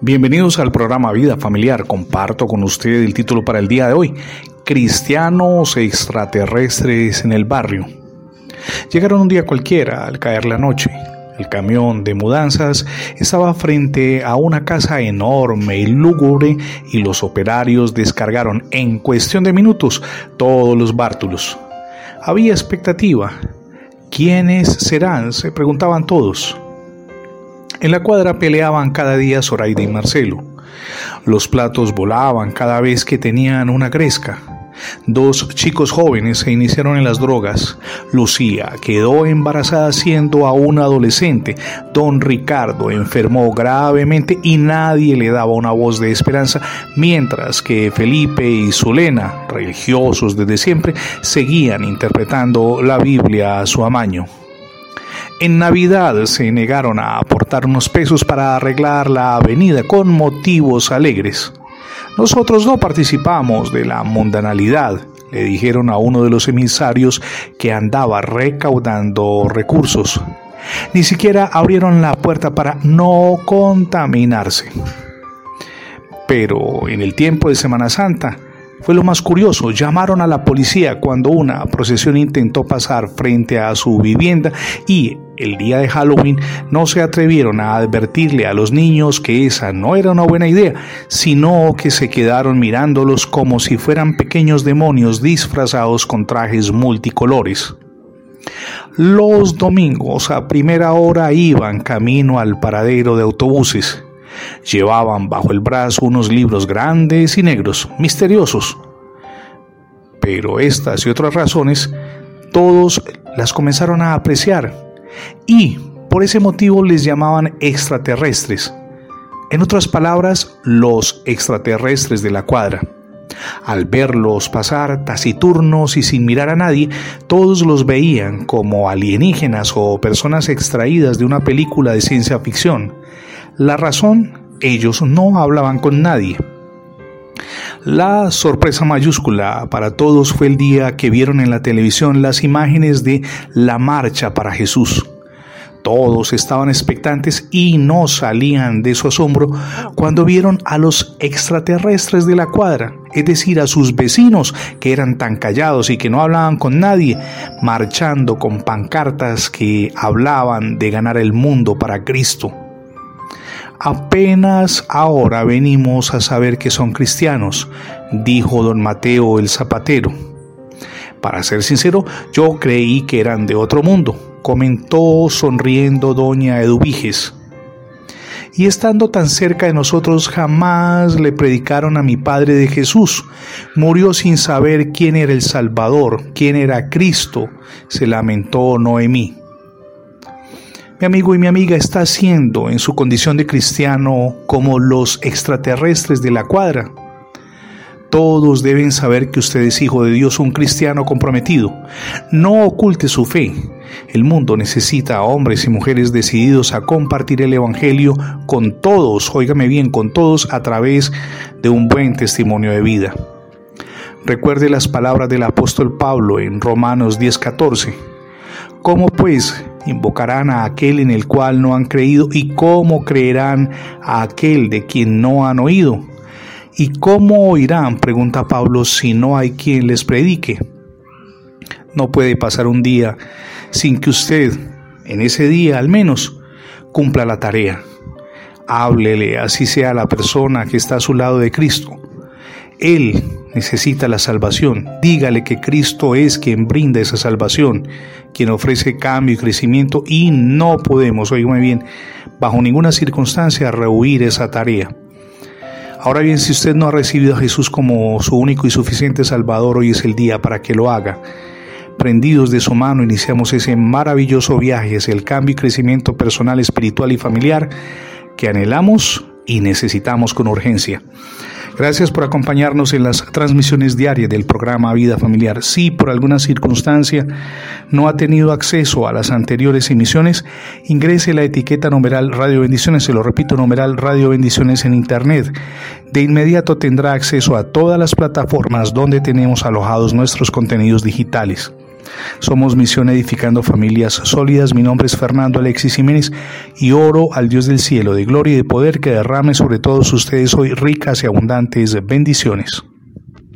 Bienvenidos al programa Vida Familiar. Comparto con usted el título para el día de hoy. Cristianos extraterrestres en el barrio. Llegaron un día cualquiera al caer la noche. El camión de mudanzas estaba frente a una casa enorme y lúgubre y los operarios descargaron en cuestión de minutos todos los bártulos. Había expectativa. ¿Quiénes serán? se preguntaban todos. En la cuadra peleaban cada día Zoraida y Marcelo. Los platos volaban cada vez que tenían una gresca. Dos chicos jóvenes se iniciaron en las drogas. Lucía quedó embarazada siendo aún adolescente. Don Ricardo enfermó gravemente y nadie le daba una voz de esperanza, mientras que Felipe y Zulena, religiosos desde siempre, seguían interpretando la Biblia a su amaño. En Navidad se negaron a aportar unos pesos para arreglar la avenida con motivos alegres. Nosotros no participamos de la mundanalidad, le dijeron a uno de los emisarios que andaba recaudando recursos. Ni siquiera abrieron la puerta para no contaminarse. Pero en el tiempo de Semana Santa, fue lo más curioso, llamaron a la policía cuando una procesión intentó pasar frente a su vivienda y el día de Halloween no se atrevieron a advertirle a los niños que esa no era una buena idea, sino que se quedaron mirándolos como si fueran pequeños demonios disfrazados con trajes multicolores. Los domingos a primera hora iban camino al paradero de autobuses. Llevaban bajo el brazo unos libros grandes y negros, misteriosos. Pero estas y otras razones, todos las comenzaron a apreciar y por ese motivo les llamaban extraterrestres. En otras palabras, los extraterrestres de la cuadra. Al verlos pasar taciturnos y sin mirar a nadie, todos los veían como alienígenas o personas extraídas de una película de ciencia ficción. La razón, ellos no hablaban con nadie. La sorpresa mayúscula para todos fue el día que vieron en la televisión las imágenes de la marcha para Jesús. Todos estaban expectantes y no salían de su asombro cuando vieron a los extraterrestres de la cuadra, es decir, a sus vecinos que eran tan callados y que no hablaban con nadie, marchando con pancartas que hablaban de ganar el mundo para Cristo. Apenas ahora venimos a saber que son cristianos, dijo don Mateo el zapatero. Para ser sincero, yo creí que eran de otro mundo, comentó sonriendo doña Eduviges. Y estando tan cerca de nosotros jamás le predicaron a mi Padre de Jesús. Murió sin saber quién era el Salvador, quién era Cristo, se lamentó Noemí mi amigo y mi amiga está haciendo en su condición de cristiano como los extraterrestres de la cuadra. Todos deben saber que usted es hijo de Dios, un cristiano comprometido. No oculte su fe. El mundo necesita a hombres y mujeres decididos a compartir el Evangelio con todos, óigame bien, con todos a través de un buen testimonio de vida. Recuerde las palabras del apóstol Pablo en Romanos 10:14. ¿Cómo pues invocarán a aquel en el cual no han creído y cómo creerán a aquel de quien no han oído. ¿Y cómo oirán, pregunta Pablo, si no hay quien les predique? No puede pasar un día sin que usted, en ese día al menos, cumpla la tarea. Háblele, así sea la persona que está a su lado de Cristo. Él necesita la salvación. Dígale que Cristo es quien brinda esa salvación, quien ofrece cambio y crecimiento y no podemos, oígame bien, bajo ninguna circunstancia rehuir esa tarea. Ahora bien, si usted no ha recibido a Jesús como su único y suficiente Salvador, hoy es el día para que lo haga. Prendidos de su mano, iniciamos ese maravilloso viaje hacia el cambio y crecimiento personal, espiritual y familiar que anhelamos y necesitamos con urgencia. Gracias por acompañarnos en las transmisiones diarias del programa Vida Familiar. Si por alguna circunstancia no ha tenido acceso a las anteriores emisiones, ingrese la etiqueta numeral Radio Bendiciones, se lo repito, numeral Radio Bendiciones en Internet. De inmediato tendrá acceso a todas las plataformas donde tenemos alojados nuestros contenidos digitales. Somos Misión Edificando Familias Sólidas. Mi nombre es Fernando Alexis Jiménez y oro al Dios del cielo, de gloria y de poder, que derrame sobre todos ustedes hoy ricas y abundantes bendiciones.